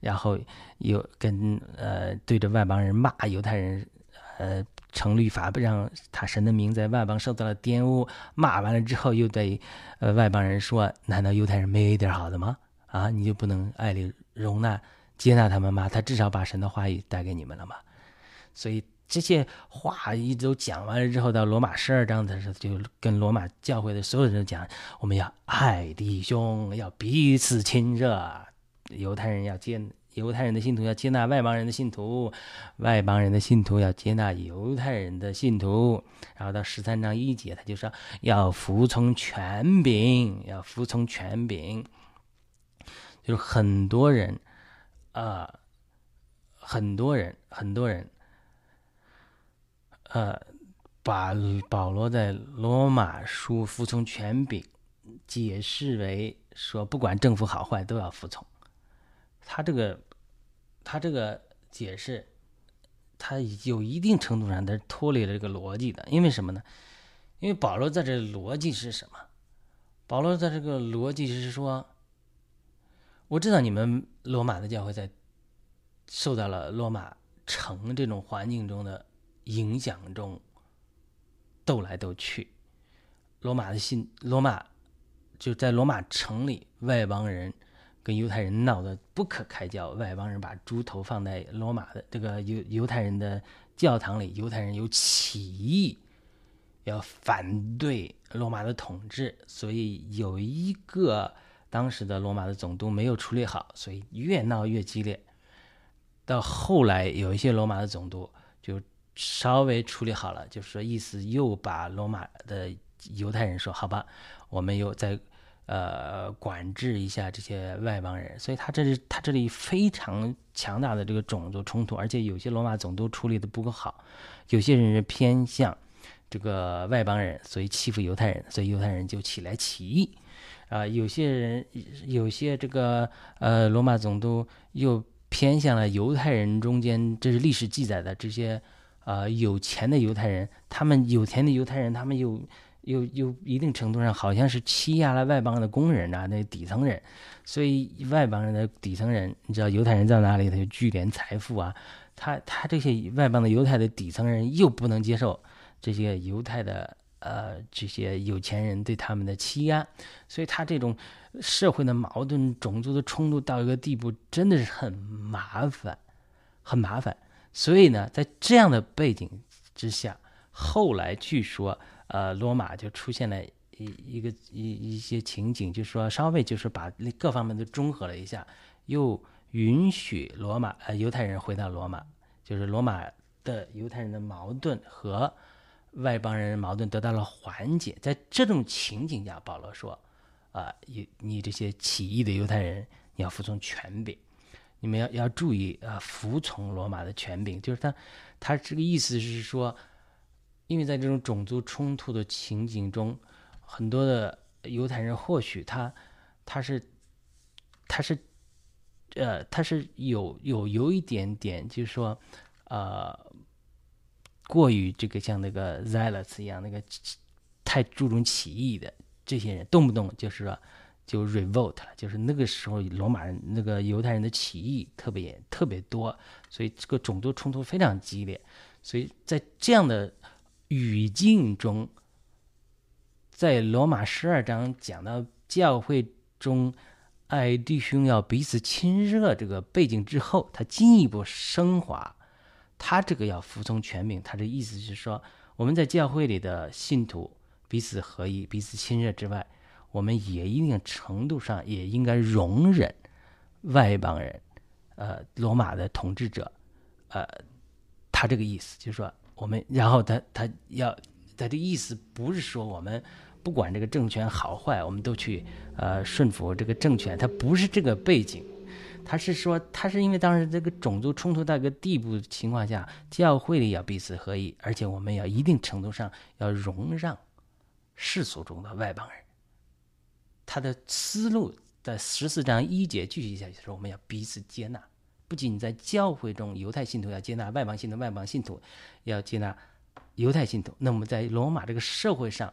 Speaker 1: 然后又跟呃对着外邦人骂犹太人，呃成律法不让他神的名在外邦受到了玷污，骂完了之后又对呃外邦人说，难道犹太人没一点好的吗？啊，你就不能爱里容纳？接纳他们吗？他至少把神的话语带给你们了嘛。所以这些话一直都讲完了之后，到罗马十二章的时候，就跟罗马教会的所有人都讲：我们要爱弟兄，要彼此亲热。犹太人要接犹太人的信徒，要接纳外邦人的信徒；外邦人的信徒要接纳犹太人的信徒。然后到十三章一节，他就说要服从权柄，要服从权柄。就是很多人。啊，很多人，很多人，呃，把保罗在罗马书服从权柄解释为说，不管政府好坏都要服从。他这个，他这个解释，他有一定程度上他是脱离了这个逻辑的。因为什么呢？因为保罗在这逻辑是什么？保罗在这个逻辑是说，我知道你们罗马的教会在受到了罗马城这种环境中的影响中斗来斗去，罗马的信罗马就在罗马城里，外邦人。跟犹太人闹得不可开交，外邦人把猪头放在罗马的这个犹犹太人的教堂里，犹太人有起义，要反对罗马的统治，所以有一个当时的罗马的总督没有处理好，所以越闹越激烈。到后来有一些罗马的总督就稍微处理好了，就是说意思又把罗马的犹太人说好吧，我们又在。呃，管制一下这些外邦人，所以他这里他这里非常强大的这个种族冲突，而且有些罗马总督处理的不够好，有些人是偏向这个外邦人，所以欺负犹太人，所以犹太人就起来起义，啊，有些人有些这个呃罗马总督又偏向了犹太人中间，这是历史记载的这些呃有钱的犹太人，他们有钱的犹太人，他们又。又又一定程度上，好像是欺压了外邦的工人啊，那底层人，所以外邦人的底层人，你知道犹太人在哪里，他就聚敛财富啊。他他这些外邦的犹太的底层人又不能接受这些犹太的呃这些有钱人对他们的欺压，所以他这种社会的矛盾、种族的冲突到一个地步，真的是很麻烦，很麻烦。所以呢，在这样的背景之下，后来据说。呃，罗马就出现了一一个一一些情景，就是说稍微就是把各方面都中和了一下，又允许罗马呃犹太人回到罗马，就是罗马的犹太人的矛盾和外邦人矛盾得到了缓解。在这种情景下，保罗说：“啊，你你这些起义的犹太人，你要服从权柄，你们要要注意啊，服从罗马的权柄。”就是他他这个意思是说。因为在这种种族冲突的情景中，很多的犹太人或许他他是他是呃他是有有有一点点，就是说呃过于这个像那个 zealous 一样，那个太注重起义的这些人，动不动就是说就 revolt 了，就是那个时候罗马人那个犹太人的起义特别特别多，所以这个种族冲突非常激烈，所以在这样的。语境中，在罗马十二章讲到教会中爱弟兄要彼此亲热这个背景之后，他进一步升华，他这个要服从权柄。他的意思是说，我们在教会里的信徒彼此合一、彼此亲热之外，我们也一定程度上也应该容忍外邦人，呃，罗马的统治者，呃，他这个意思就是说。我们，然后他他要他的意思不是说我们不管这个政权好坏，我们都去呃顺服这个政权，他不是这个背景，他是说他是因为当时这个种族冲突到一个地步情况下，教会里要彼此合一，而且我们要一定程度上要容让世俗中的外邦人。他的思路在十四章一节继续下去说，我们要彼此接纳。不仅在教会中，犹太信徒要接纳外邦信徒，外邦信徒要接纳犹太信徒。那么，在罗马这个社会上，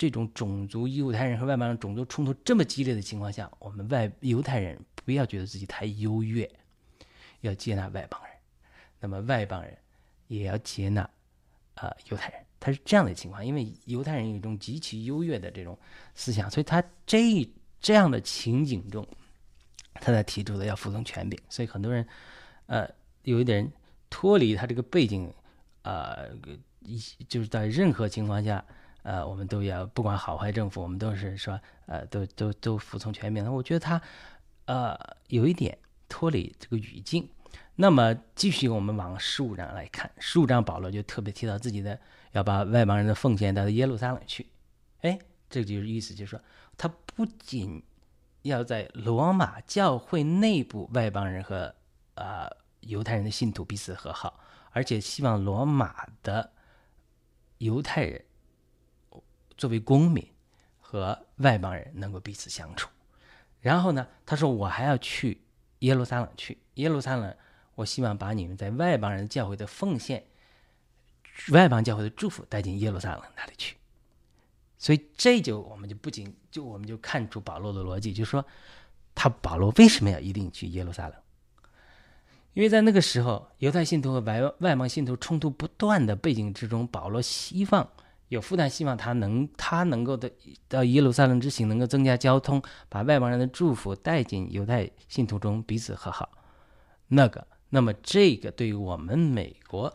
Speaker 1: 这种种族犹太人和外邦人种族冲突这么激烈的情况下，我们外犹太人不要觉得自己太优越，要接纳外邦人。那么，外邦人也要接纳啊犹太人。他是这样的情况，因为犹太人有一种极其优越的这种思想，所以他这这样的情景中。他在提出的要服从权柄，所以很多人，呃，有一点脱离他这个背景，呃，一就是在任何情况下，呃，我们都要不管好坏政府，我们都是说，呃，都都都服从权柄。那我觉得他，呃，有一点脱离这个语境。那么继续我们往十五章来看，十五章保罗就特别提到自己的要把外邦人的奉献带到耶路撒冷去。哎，这就是意思，就是说他不仅。要在罗马教会内部，外邦人和啊犹太人的信徒彼此和好，而且希望罗马的犹太人作为公民和外邦人能够彼此相处。然后呢，他说我还要去耶路撒冷去耶路撒冷，我希望把你们在外邦人教会的奉献、外邦教会的祝福带进耶路撒冷那里去。所以这就我们就不仅就我们就看出保罗的逻辑，就是说他保罗为什么要一定去耶路撒冷？因为在那个时候，犹太信徒和外外邦信徒冲突不断的背景之中，保罗希望有负担，希望他能他能够的到耶路撒冷之行，能够增加交通，把外邦人的祝福带进犹太信徒中，彼此和好。那个，那么这个对于我们美国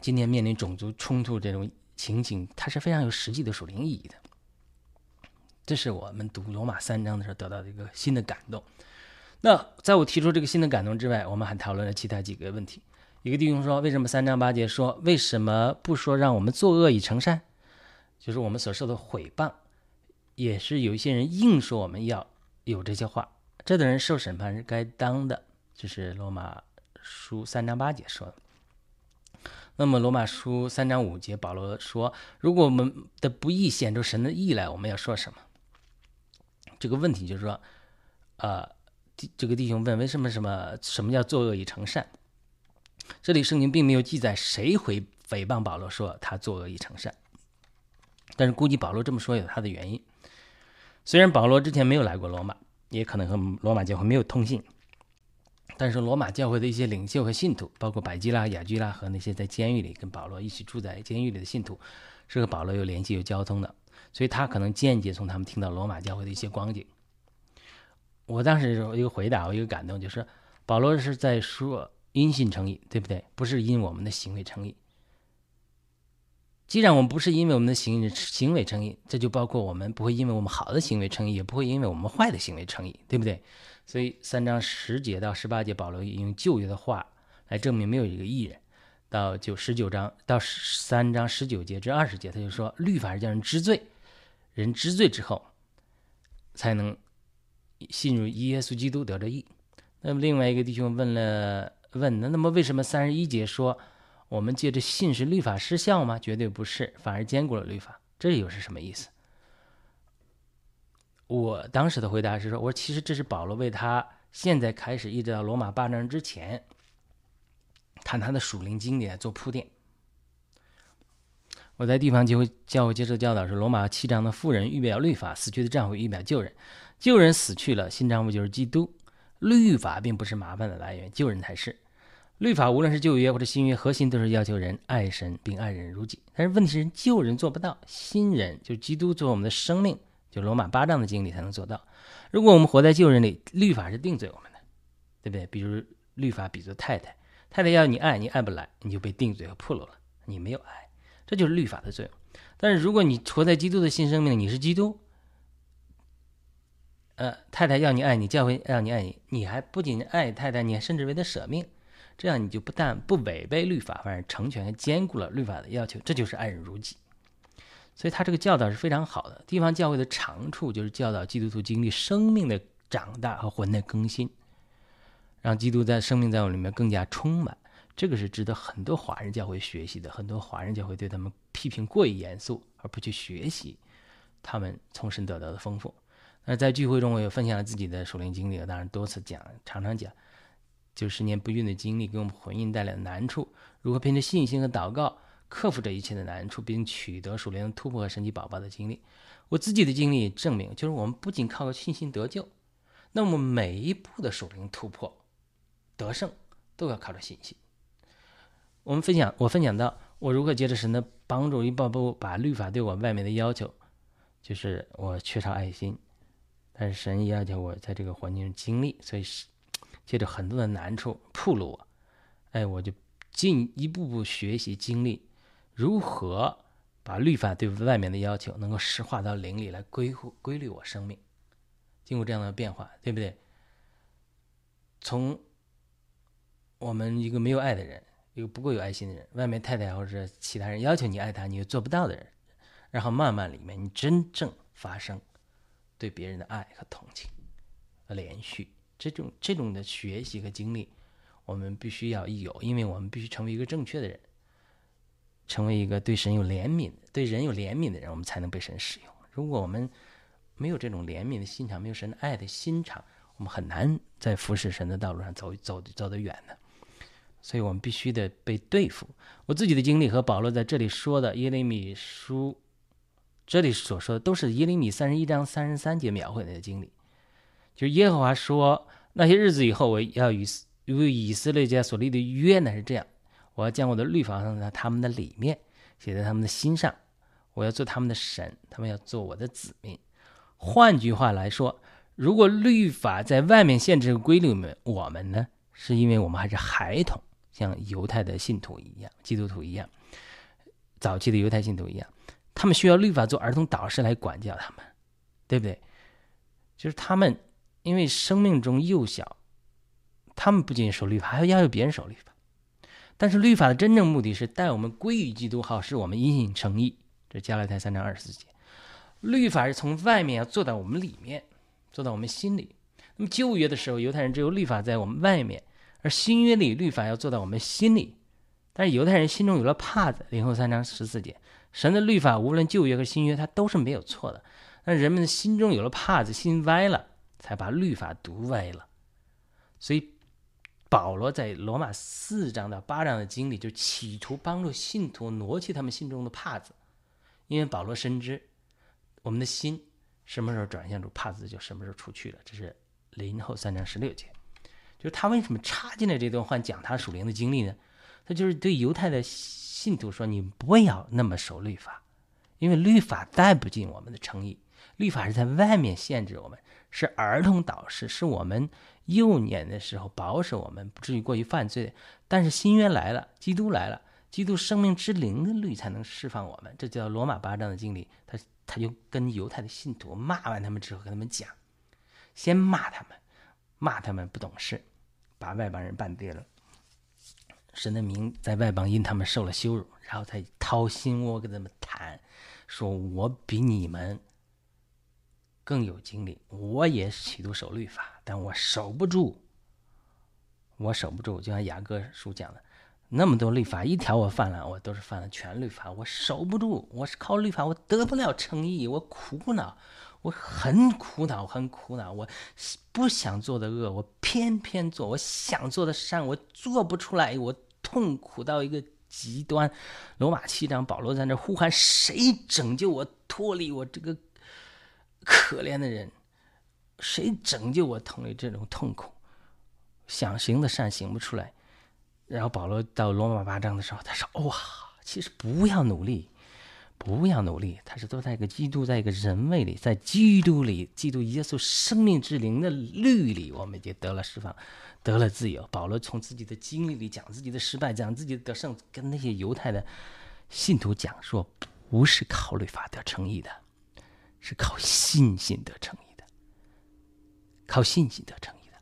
Speaker 1: 今天面临种族冲突这种情景，它是非常有实际的属灵意义的。这是我们读罗马三章的时候得到的一个新的感动。那在我提出这个新的感动之外，我们还讨论了其他几个问题。一个弟兄说：“为什么三章八节说为什么不说让我们作恶以成善？就是我们所受的毁谤，也是有一些人硬说我们要有这些话，这等人受审判是该当的。”就是罗马书三章八节说的。那么罗马书三章五节，保罗说：“如果我们的不义显出神的义来，我们要说什么？”这个问题就是说，呃。这个弟兄问：为什么什么什么叫作恶以成善？这里圣经并没有记载谁回诽谤保罗说他作恶以成善，但是估计保罗这么说有他的原因。虽然保罗之前没有来过罗马，也可能和罗马教会没有通信，但是罗马教会的一些领袖和信徒，包括百基拉、雅居拉和那些在监狱里跟保罗一起住在监狱里的信徒，是和保罗有联系、有交通的，所以他可能间接从他们听到罗马教会的一些光景。我当时有一个回答，我一个感动，就是保罗是在说因信称义，对不对？不是因我们的行为称义。既然我们不是因为我们的行行为称义，这就包括我们不会因为我们好的行为称义，也不会因为我们坏的行为称义，对不对？所以三章十节到十八节，保罗用旧约的话来证明没有一个艺人。到九十九章到三章十九节至二十节，他就说律法是叫人知罪，人知罪之后才能。信入耶稣基督得着义。那么另外一个弟兄问了问，那那么为什么三十一节说我们借着信是律法失效吗？绝对不是，反而兼顾了律法。这又是什么意思？我当时的回答是说，我说其实这是保罗为他现在开始一直到罗马八章之前谈他的属灵经历做铺垫。我在地方就会教会接受教导是罗马七章的富人预表律法，死去的丈夫预表救人。旧人死去了，新丈夫就是基督。律法并不是麻烦的来源，救人才是。律法无论是旧约或者新约，核心都是要求人爱神并爱人如己。但是问题是，旧人做不到，新人就基督做我们的生命，就罗马八章的经历才能做到。如果我们活在旧人里，律法是定罪我们的，对不对？比如律法比作太太，太太要你爱你爱不来，你就被定罪和破落了，你没有爱，这就是律法的作用。但是如果你活在基督的新生命，你是基督。呃，太太要你爱你，教会让你爱你，你还不仅爱太太，你还甚至为他舍命，这样你就不但不违背律法，反而成全和兼顾了律法的要求，这就是爱人如己。所以他这个教导是非常好的。地方教会的长处就是教导基督徒经历生命的长大和魂的更新，让基督在生命在我里面更加充满。这个是值得很多华人教会学习的。很多华人教会对他们批评过于严肃，而不去学习他们从神得到的丰富。那在聚会中，我也分享了自己的属灵经历，当然多次讲，常常讲，就十年不孕的经历给我们婚姻带来的难处，如何凭着信心和祷告克服这一切的难处，并取得属灵突破和神奇宝宝的经历。我自己的经历证明，就是我们不仅靠信心得救，那么每一步的属灵突破、得胜都要靠着信心。我们分享，我分享到我如何借着神的帮助，一步步把律法对我外面的要求，就是我缺少爱心。但是神要求我在这个环境经历，所以是借着很多的难处铺路我，哎，我就进一步步学习经历如何把律法对外面的要求能够实化到灵里来规规律我生命。经过这样的变化，对不对？从我们一个没有爱的人，一个不够有爱心的人，外面太太或者其他人要求你爱他，你又做不到的人，然后慢慢里面你真正发生。对别人的爱和同情和连续，这种这种的学习和经历，我们必须要有，因为我们必须成为一个正确的人，成为一个对神有怜悯、对人有怜悯的人，我们才能被神使用。如果我们没有这种怜悯的心肠，没有神的爱的心肠，我们很难在服侍神的道路上走走走得远的。所以我们必须得被对付。我自己的经历和保罗在这里说的耶利米书，这里所说的都是耶利米三十一章三十三节描绘的经历。就耶和华说，那些日子以后，我要与与以色列家所立的约呢是这样：我要将我的律法放在他们的里面，写在他们的心上。我要做他们的神，他们要做我的子民。换句话来说，如果律法在外面限制规律们，我们呢，是因为我们还是孩童。像犹太的信徒一样，基督徒一样，早期的犹太信徒一样，他们需要律法做儿童导师来管教他们，对不对？就是他们因为生命中幼小，他们不仅守律法，还要要求别人守律法。但是律法的真正目的是带我们归于基督，好使我们因信称义。这加拉太三章二十四节，律法是从外面要做到我们里面，做到我们心里。那么旧约的时候，犹太人只有律法在我们外面。而新约里律法要做到我们心里，但是犹太人心中有了帕子，零后三章十四节，神的律法无论旧约和新约，它都是没有错的。那人们的心中有了帕子，心歪了，才把律法读歪了。所以保罗在罗马四章到八章的经历，就企图帮助信徒挪去他们心中的帕子，因为保罗深知我们的心什么时候转向主，帕子就什么时候出去了。这是林后三章十六节。就是他为什么插进来这段话讲他属灵的经历呢？他就是对犹太的信徒说：“你不要那么守律法，因为律法带不进我们的诚意。律法是在外面限制我们，是儿童导师，是我们幼年的时候保守我们，不至于过于犯罪。但是新约来了，基督来了，基督生命之灵的律才能释放我们。这叫罗马八章的经历。他他就跟犹太的信徒骂完他们之后，跟他们讲，先骂他们，骂他们不懂事。”把外邦人办跌了，神的名在外邦因他们受了羞辱，然后再掏心窝跟他们谈，说我比你们更有精力，我也企图守律法，但我守不住，我守不住。就像雅各书讲的，那么多律法，一条我犯了，我都是犯了全律法，我守不住，我是靠律法，我得不了诚意，我苦恼。我很苦恼，很苦恼。我不想做的恶，我偏偏做；我想做的善，我做不出来。我痛苦到一个极端。罗马七章，保罗在那呼喊：“谁拯救我，脱离我这个可怜的人？谁拯救我，脱离这种痛苦？想行的善行不出来。”然后保罗到罗马八章的时候，他说：“哇，其实不要努力。”不要努力，他是都在一个基督，在一个人位里，在基督里，基督耶稣生命之灵的律里，我们就得了释放，得了自由。保罗从自己的经历里讲自己的失败，讲自己的得胜，跟那些犹太的信徒讲说，不是靠律法得诚意的，是靠信心得诚意的，靠信心得诚意的。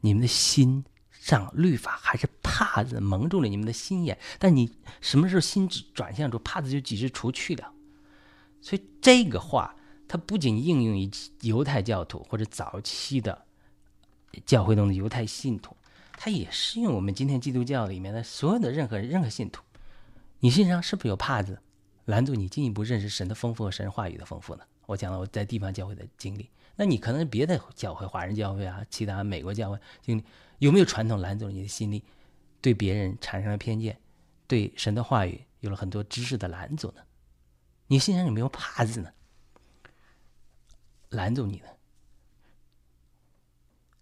Speaker 1: 你们的心。上律法还是帕子蒙住了你们的心眼，但你什么时候心转向之后，帕子就及时除去了。所以这个话，它不仅应用于犹太教徒或者早期的教会中的犹太信徒，它也适用我们今天基督教里面的所有的任何任何信徒。你身上是不是有帕子拦住你进一步认识神的丰富和神话语的丰富呢？我讲了我在地方教会的经历，那你可能别的教会、华人教会啊，其他美国教会经历。有没有传统拦住了你的心理，对别人产生了偏见，对神的话语有了很多知识的拦阻呢？你心上有没有帕子呢？拦住你呢？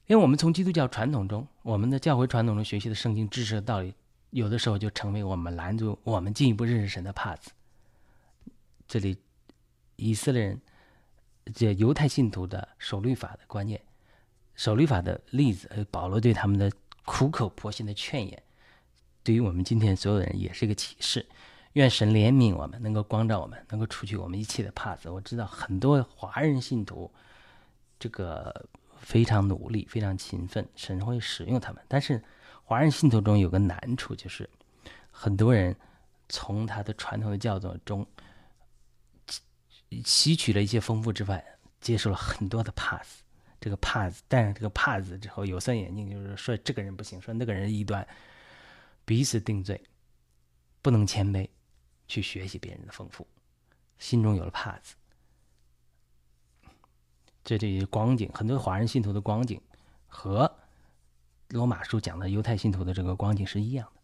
Speaker 1: 因为我们从基督教传统中，我们的教会传统中学习的圣经知识的道理，有的时候就成为我们拦住我们进一步认识神的帕子。这里，以色列人，这犹太信徒的守律法的观念。守律法的例子，呃，保罗对他们的苦口婆心的劝言，对于我们今天所有人也是一个启示。愿神怜悯我们，能够光照我们，能够除去我们一切的怕子。我知道很多华人信徒，这个非常努力，非常勤奋，神会使用他们。但是华人信徒中有个难处，就是很多人从他的传统的教导中吸取了一些丰富之外，接受了很多的 pass。这个帕子，戴上这个帕子之后，有色眼镜就是说这个人不行，说那个人异端，彼此定罪，不能谦卑去学习别人的丰富，心中有了帕子，这这光景，很多华人信徒的光景和罗马书讲的犹太信徒的这个光景是一样的。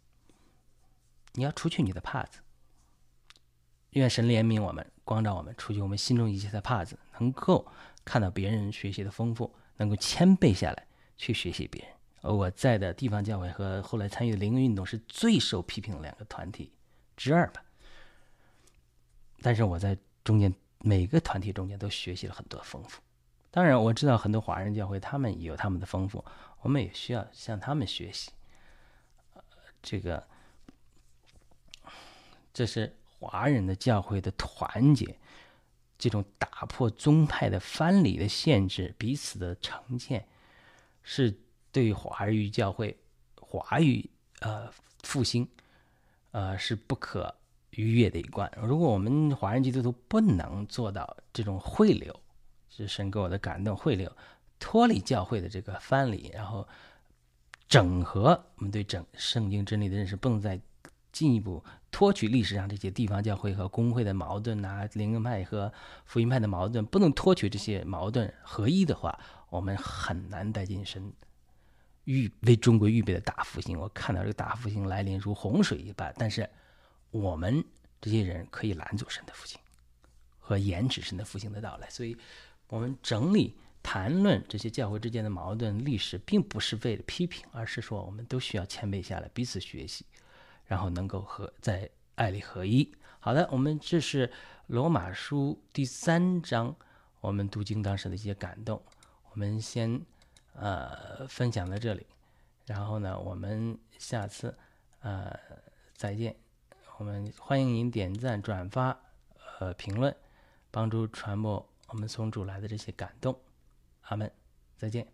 Speaker 1: 你要除去你的帕子，愿神怜悯我们，光照我们，除去我们心中一切的帕子，能够。看到别人学习的丰富，能够谦卑下来去学习别人。而我在的地方教会和后来参与的灵运动是最受批评的两个团体之二吧。但是我在中间每个团体中间都学习了很多丰富。当然我知道很多华人教会他们也有他们的丰富，我们也需要向他们学习。这个这是华人的教会的团结。这种打破宗派的藩篱的限制，彼此的成见，是对华语教会、华语呃复兴，呃是不可逾越的一关。如果我们华人基督徒不能做到这种汇流，是神给我的感动，汇流脱离教会的这个藩篱，然后整合我们对整圣经真理的认识，不能再进一步。脱取历史上这些地方教会和工会的矛盾呐，灵恩派和福音派的矛盾，不能脱取这些矛盾合一的话，我们很难带进神预为中国预备的大复兴。我看到这个大复兴来临如洪水一般，但是我们这些人可以拦阻神的复兴和延迟神的复兴的到来。所以，我们整理谈论这些教会之间的矛盾历史，并不是为了批评，而是说我们都需要谦卑下来，彼此学习。然后能够和在爱里合一。好的，我们这是罗马书第三章，我们读经当时的一些感动。我们先呃分享到这里，然后呢，我们下次呃再见。我们欢迎您点赞、转发、呃评论，帮助传播我们从主来的这些感动。阿门，再见。